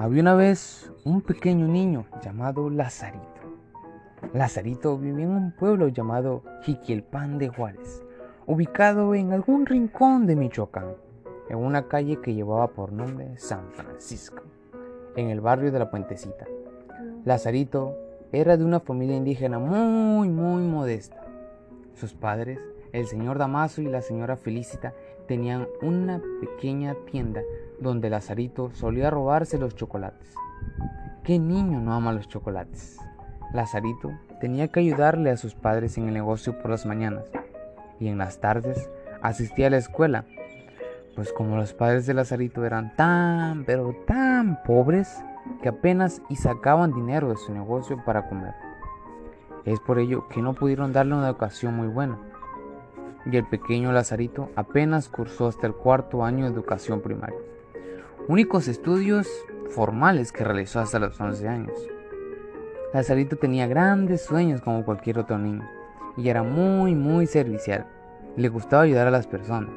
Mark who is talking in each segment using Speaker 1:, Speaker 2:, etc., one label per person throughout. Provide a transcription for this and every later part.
Speaker 1: Había una vez un pequeño niño llamado Lazarito. Lazarito vivía en un pueblo llamado Jiquilpan de Juárez, ubicado en algún rincón de Michoacán, en una calle que llevaba por nombre San Francisco, en el barrio de la Puentecita. Lazarito era de una familia indígena muy, muy modesta. Sus padres, el señor Damaso y la señora Felicita, tenían una pequeña tienda donde Lazarito solía robarse los chocolates. ¿Qué niño no ama los chocolates? Lazarito tenía que ayudarle a sus padres en el negocio por las mañanas y en las tardes asistía a la escuela, pues como los padres de Lazarito eran tan, pero tan pobres que apenas y sacaban dinero de su negocio para comer. Es por ello que no pudieron darle una educación muy buena. Y el pequeño Lazarito apenas cursó hasta el cuarto año de educación primaria únicos estudios formales que realizó hasta los 11 años. Lazarito tenía grandes sueños como cualquier otro niño y era muy muy servicial. Le gustaba ayudar a las personas.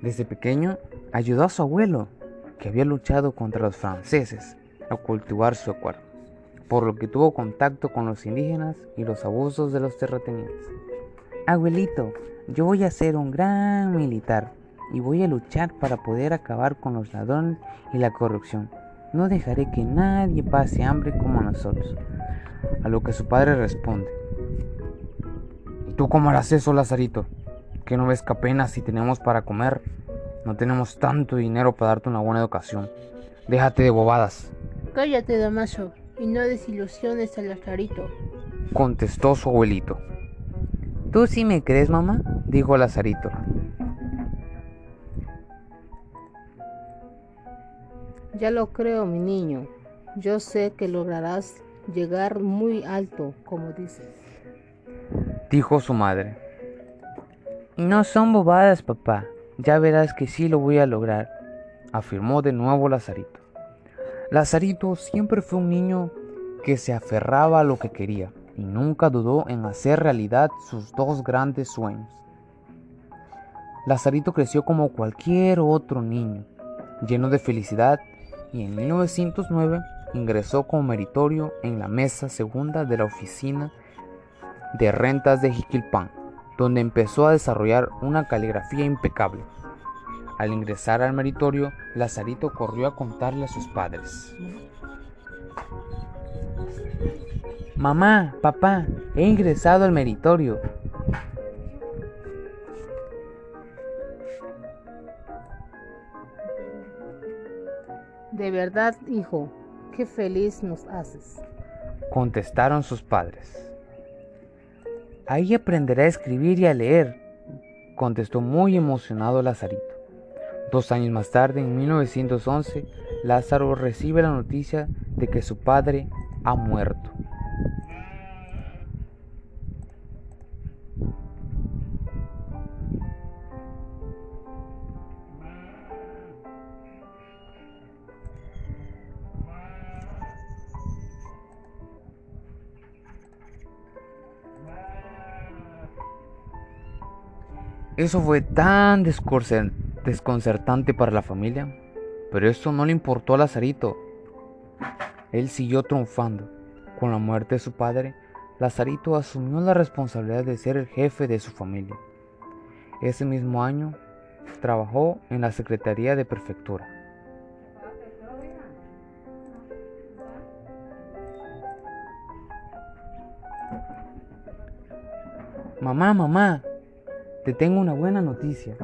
Speaker 1: Desde pequeño ayudó a su abuelo, que había luchado contra los franceses, a cultivar su acuerdo, por lo que tuvo contacto con los indígenas y los abusos de los terratenientes. Abuelito, yo voy a ser un gran militar y voy a luchar para poder acabar con los ladrones y la corrupción. No dejaré que nadie pase hambre como nosotros. A lo que su padre responde. ¿Y tú cómo harás eso, Lazarito? ¿Que no ves que apenas si tenemos para comer? No tenemos tanto dinero para darte una buena educación. Déjate de bobadas.
Speaker 2: Cállate, Damaso, y no desilusiones a Lazarito.
Speaker 1: Contestó su abuelito. ¿Tú sí me crees, mamá? Dijo Lazarito.
Speaker 2: Ya lo creo, mi niño. Yo sé que lograrás llegar muy alto, como dices.
Speaker 1: Dijo su madre. No son bobadas, papá. Ya verás que sí lo voy a lograr, afirmó de nuevo Lazarito. Lazarito siempre fue un niño que se aferraba a lo que quería y nunca dudó en hacer realidad sus dos grandes sueños. Lazarito creció como cualquier otro niño, lleno de felicidad y en 1909 ingresó como meritorio en la mesa segunda de la oficina de rentas de Jiquilpan, donde empezó a desarrollar una caligrafía impecable. Al ingresar al meritorio, Lazarito corrió a contarle a sus padres. Mamá, papá, he ingresado al meritorio.
Speaker 2: De verdad, hijo, qué feliz nos haces.
Speaker 1: Contestaron sus padres. Ahí aprenderá a escribir y a leer, contestó muy emocionado Lazarito. Dos años más tarde, en 1911, Lázaro recibe la noticia de que su padre ha muerto. Eso fue tan desconcertante para la familia, pero esto no le importó a Lazarito. Él siguió triunfando. Con la muerte de su padre, Lazarito asumió la responsabilidad de ser el jefe de su familia. Ese mismo año, trabajó en la Secretaría de Prefectura. Mamá, mamá, te tengo una buena noticia.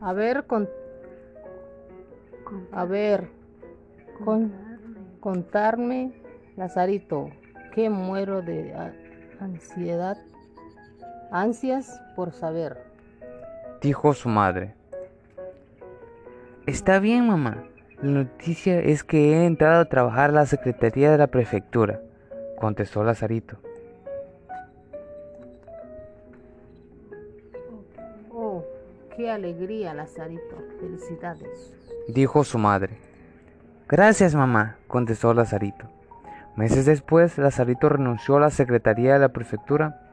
Speaker 2: A ver, con, a ver, con, contarme, Lazarito, que muero de ansiedad, ansias por saber.
Speaker 1: Dijo su madre. Está bien, mamá. La noticia es que he entrado a trabajar a la Secretaría de la Prefectura, contestó Lazarito.
Speaker 2: Oh, qué alegría, Lazarito. Felicidades.
Speaker 1: Dijo su madre. Gracias, mamá, contestó Lazarito. Meses después, Lazarito renunció a la Secretaría de la Prefectura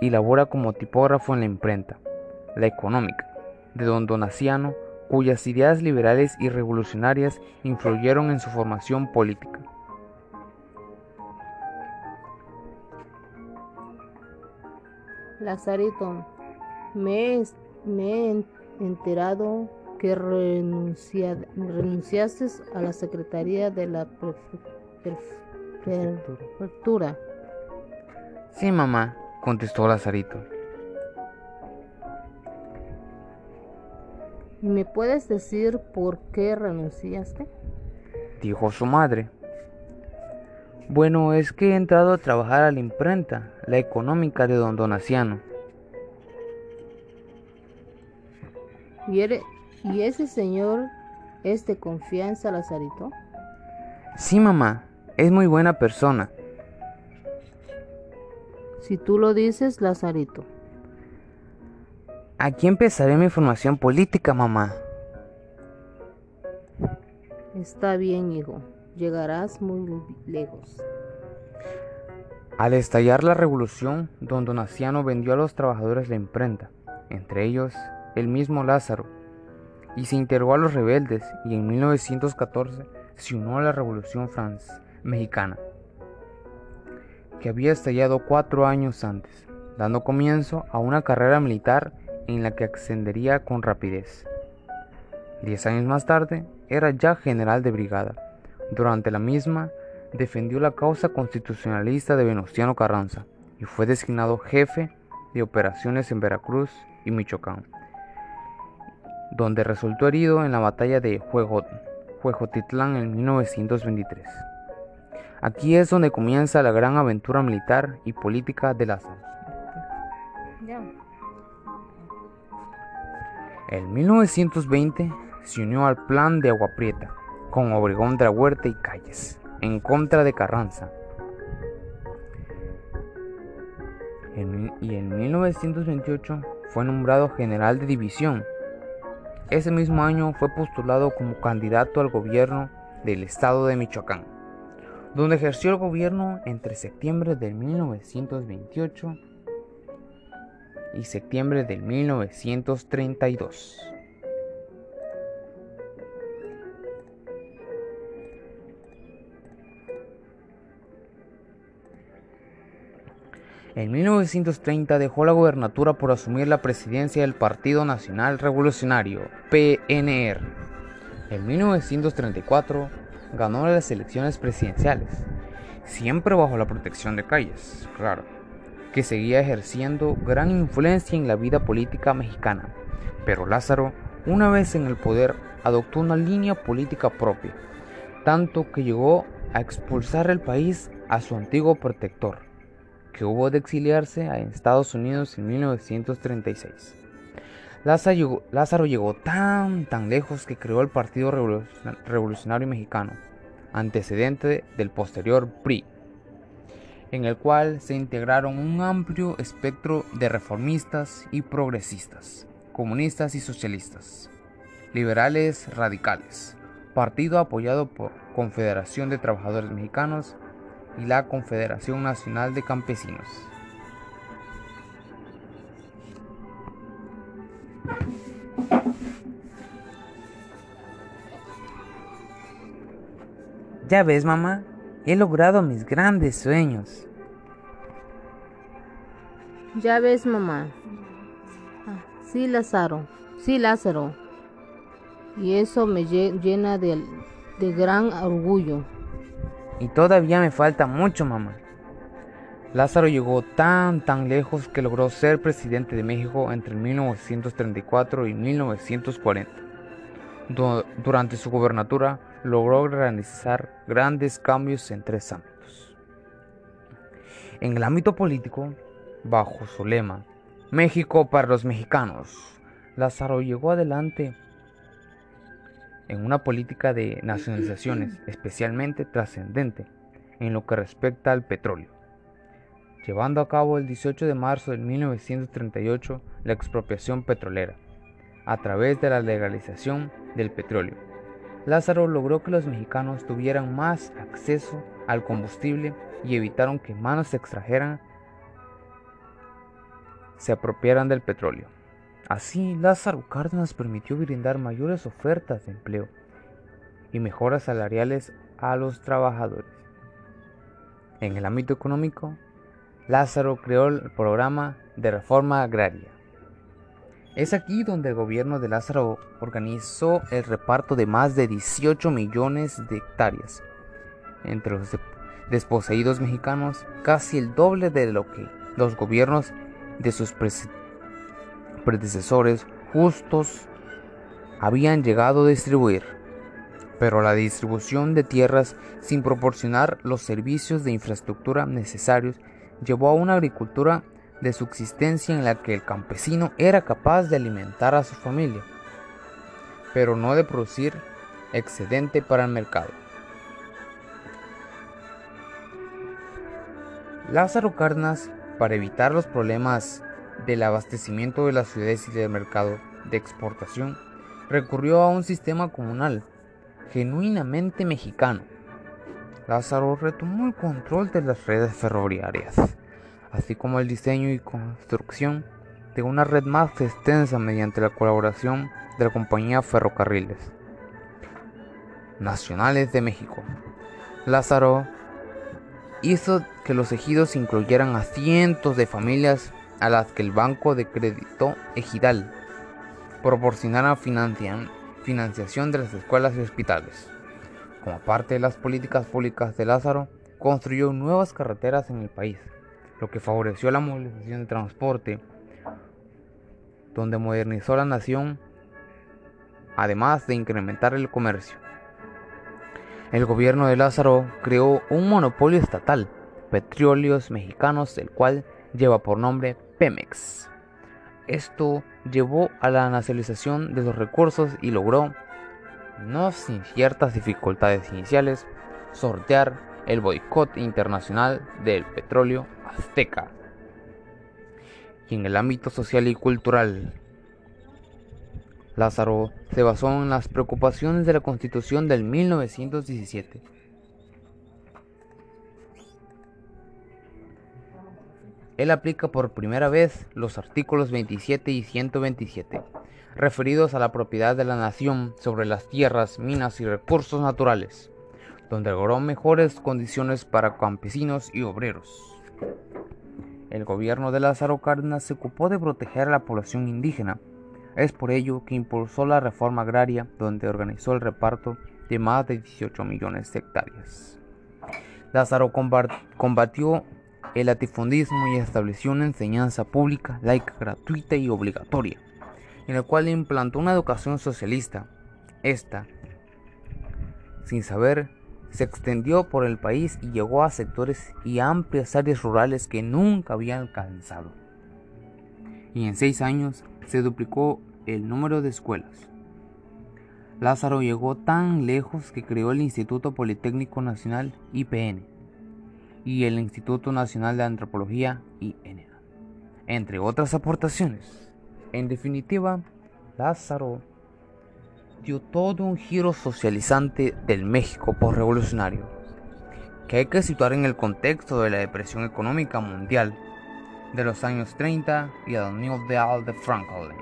Speaker 1: y labora como tipógrafo en la imprenta, La Económica, de don Donaciano, cuyas ideas liberales y revolucionarias influyeron en su formación política.
Speaker 2: Lazarito, me, he enterado que renunciaste a la Secretaría de la Prefectura.
Speaker 1: Sí, mamá, contestó Lazarito.
Speaker 2: ¿Y me puedes decir por qué renunciaste?
Speaker 1: Dijo su madre. Bueno, es que he entrado a trabajar a la imprenta, la económica de don Donaciano.
Speaker 2: ¿Y, ¿Y ese señor es de confianza, Lazarito?
Speaker 1: Sí, mamá, es muy buena persona.
Speaker 2: Si tú lo dices, Lazarito.
Speaker 1: Aquí empezaré mi formación política, mamá.
Speaker 2: Está bien, hijo llegarás muy lejos.
Speaker 1: Al estallar la revolución, don Donaciano vendió a los trabajadores la imprenta, entre ellos el mismo Lázaro, y se integró a los rebeldes y en 1914 se unió a la revolución mexicana, que había estallado cuatro años antes, dando comienzo a una carrera militar en la que ascendería con rapidez. Diez años más tarde, era ya general de brigada durante la misma, defendió la causa constitucionalista de Venustiano Carranza y fue designado jefe de operaciones en Veracruz y Michoacán, donde resultó herido en la batalla de Huejotitlán en 1923. Aquí es donde comienza la gran aventura militar y política de Lázaro. En 1920 se unió al plan de Agua Prieta, con Obregón de Huerta y Calles, en contra de Carranza. y en 1928 fue nombrado general de división. Ese mismo año fue postulado como candidato al gobierno del estado de Michoacán, donde ejerció el gobierno entre septiembre de 1928 y septiembre de 1932. En 1930 dejó la gobernatura por asumir la presidencia del Partido Nacional Revolucionario, PNR. En 1934 ganó las elecciones presidenciales, siempre bajo la protección de Calles, claro, que seguía ejerciendo gran influencia en la vida política mexicana. Pero Lázaro, una vez en el poder, adoptó una línea política propia, tanto que llegó a expulsar el país a su antiguo protector, que hubo de exiliarse en Estados Unidos en 1936. Lázaro llegó, tan tan lejos que creó el Partido Revolucionario Mexicano, antecedente del posterior PRI, en el cual se integraron un amplio espectro de reformistas y progresistas, comunistas y socialistas, liberales radicales, partido apoyado por Confederación de Trabajadores Mexicanos y la Confederación Nacional de Campesinos. Ya ves, mamá, he logrado mis grandes sueños.
Speaker 2: Ya ves, mamá. Ah, sí, Lázaro, sí, Lázaro. Y eso me llena de, de gran orgullo.
Speaker 1: Y todavía me falta mucho, mamá. Lázaro llegó tan tan lejos que logró ser presidente de México entre 1934 y 1940. Durante su gobernatura logró realizar grandes cambios en tres ámbitos. En el ámbito político, bajo su lema, México para los mexicanos, Lázaro llegó adelante en una política de nacionalizaciones especialmente trascendente en lo que respecta al petróleo, llevando a cabo el 18 de marzo de 1938 la expropiación petrolera, a través de la legalización del petróleo, Lázaro logró que los mexicanos tuvieran más acceso al combustible y evitaron que manos extranjeras se apropiaran del petróleo. Así, Lázaro Cárdenas permitió brindar mayores ofertas de empleo y mejoras salariales a los trabajadores. En el ámbito económico, Lázaro creó el programa de reforma agraria. Es aquí donde el gobierno de Lázaro organizó el reparto de más de 18 millones de hectáreas entre los desposeídos mexicanos, casi el doble de lo que los gobiernos de sus predecesores justos habían llegado a distribuir. Pero la distribución de tierras sin proporcionar los servicios de infraestructura necesarios llevó a una agricultura de subsistencia en la que el campesino era capaz de alimentar a su familia, pero no de producir excedente para el mercado. Lázaro Cárdenas, para evitar los problemas del abastecimiento de las ciudades y del mercado de exportación, recurrió a un sistema comunal genuinamente mexicano. Lázaro retomó el control de las redes ferroviarias, así como el diseño y construcción de una red más extensa mediante la colaboración de la compañía Ferrocarriles Nacionales de México. Lázaro hizo que los ejidos incluyeran a cientos de familias a las que el Banco de Crédito Ejidal proporcionara financiación de las escuelas y hospitales. Como parte de las políticas públicas de Lázaro, construyó nuevas carreteras en el país, lo que favoreció la movilización de transporte, donde modernizó la nación, además de incrementar el comercio. El gobierno de Lázaro creó un monopolio estatal, Petróleos Mexicanos, el cual lleva por nombre Pemex. Esto llevó a la nacionalización de los recursos y logró, no sin ciertas dificultades iniciales, sortear el boicot internacional del petróleo azteca. Y en el ámbito social y cultural, Lázaro se basó en las preocupaciones de la Constitución del 1917. Él aplica por primera vez los artículos 27 y 127, referidos a la propiedad de la nación sobre las tierras, minas y recursos naturales, donde logró mejores condiciones para campesinos y obreros. El gobierno de Lázaro Cárdenas se ocupó de proteger a la población indígena, es por ello que impulsó la reforma agraria, donde organizó el reparto de más de 18 millones de hectáreas. Lázaro combatió el latifundismo y estableció una enseñanza pública, laica, gratuita y obligatoria, en la cual implantó una educación socialista. Esta, sin saber, se extendió por el país y llegó a sectores y amplias áreas rurales que nunca había alcanzado. Y en seis años se duplicó el número de escuelas. Lázaro llegó tan lejos que creó el Instituto Politécnico Nacional IPN y el Instituto Nacional de Antropología INA, entre otras aportaciones. En definitiva, Lázaro dio todo un giro socializante del México postrevolucionario, que hay que situar en el contexto de la depresión económica mundial de los años 30 y a New Deal de Franklin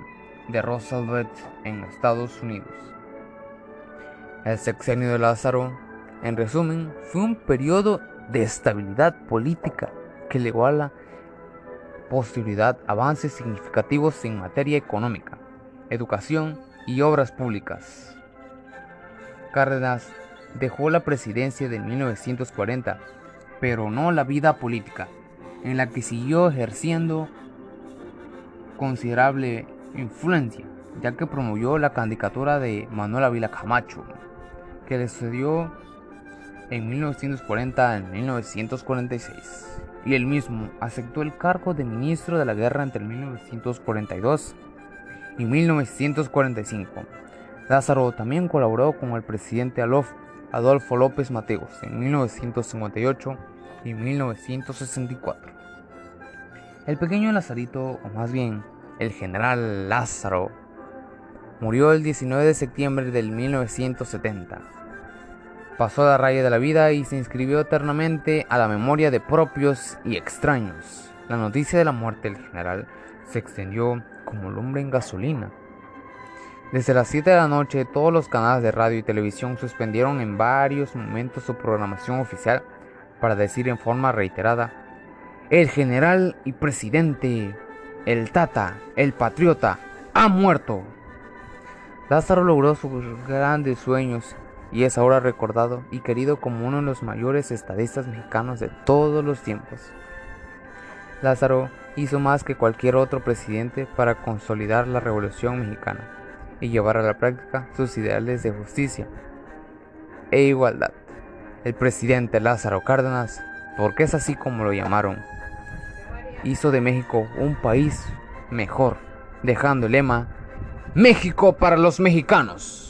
Speaker 1: de Roosevelt en Estados Unidos. El sexenio de Lázaro, en resumen, fue un periodo de estabilidad política que legó a la posibilidad avances significativos en materia económica, educación y obras públicas. Cárdenas dejó la presidencia de 1940, pero no la vida política, en la que siguió ejerciendo considerable influencia, ya que promovió la candidatura de Manuel Ávila Camacho, que le sucedió en 1940 en 1946, y él mismo aceptó el cargo de ministro de la guerra entre 1942 y 1945. Lázaro también colaboró con el presidente Adolfo López Mateos en 1958 y 1964. El pequeño Lazarito, o más bien el general Lázaro Murió el 19 de septiembre del 1970. Pasó la raya de la vida y se inscribió eternamente a la memoria de propios y extraños. La noticia de la muerte del general se extendió como lumbre en gasolina. Desde las 7 de la noche todos los canales de radio y televisión suspendieron en varios momentos su programación oficial para decir en forma reiterada, el general y presidente, el Tata, el patriota, ha muerto. Lázaro logró sus grandes sueños y es ahora recordado y querido como uno de los mayores estadistas mexicanos de todos los tiempos. Lázaro hizo más que cualquier otro presidente para consolidar la revolución mexicana y llevar a la práctica sus ideales de justicia e igualdad. El presidente Lázaro Cárdenas, porque es así como lo llamaron, hizo de México un país mejor, dejando el lema México para los mexicanos.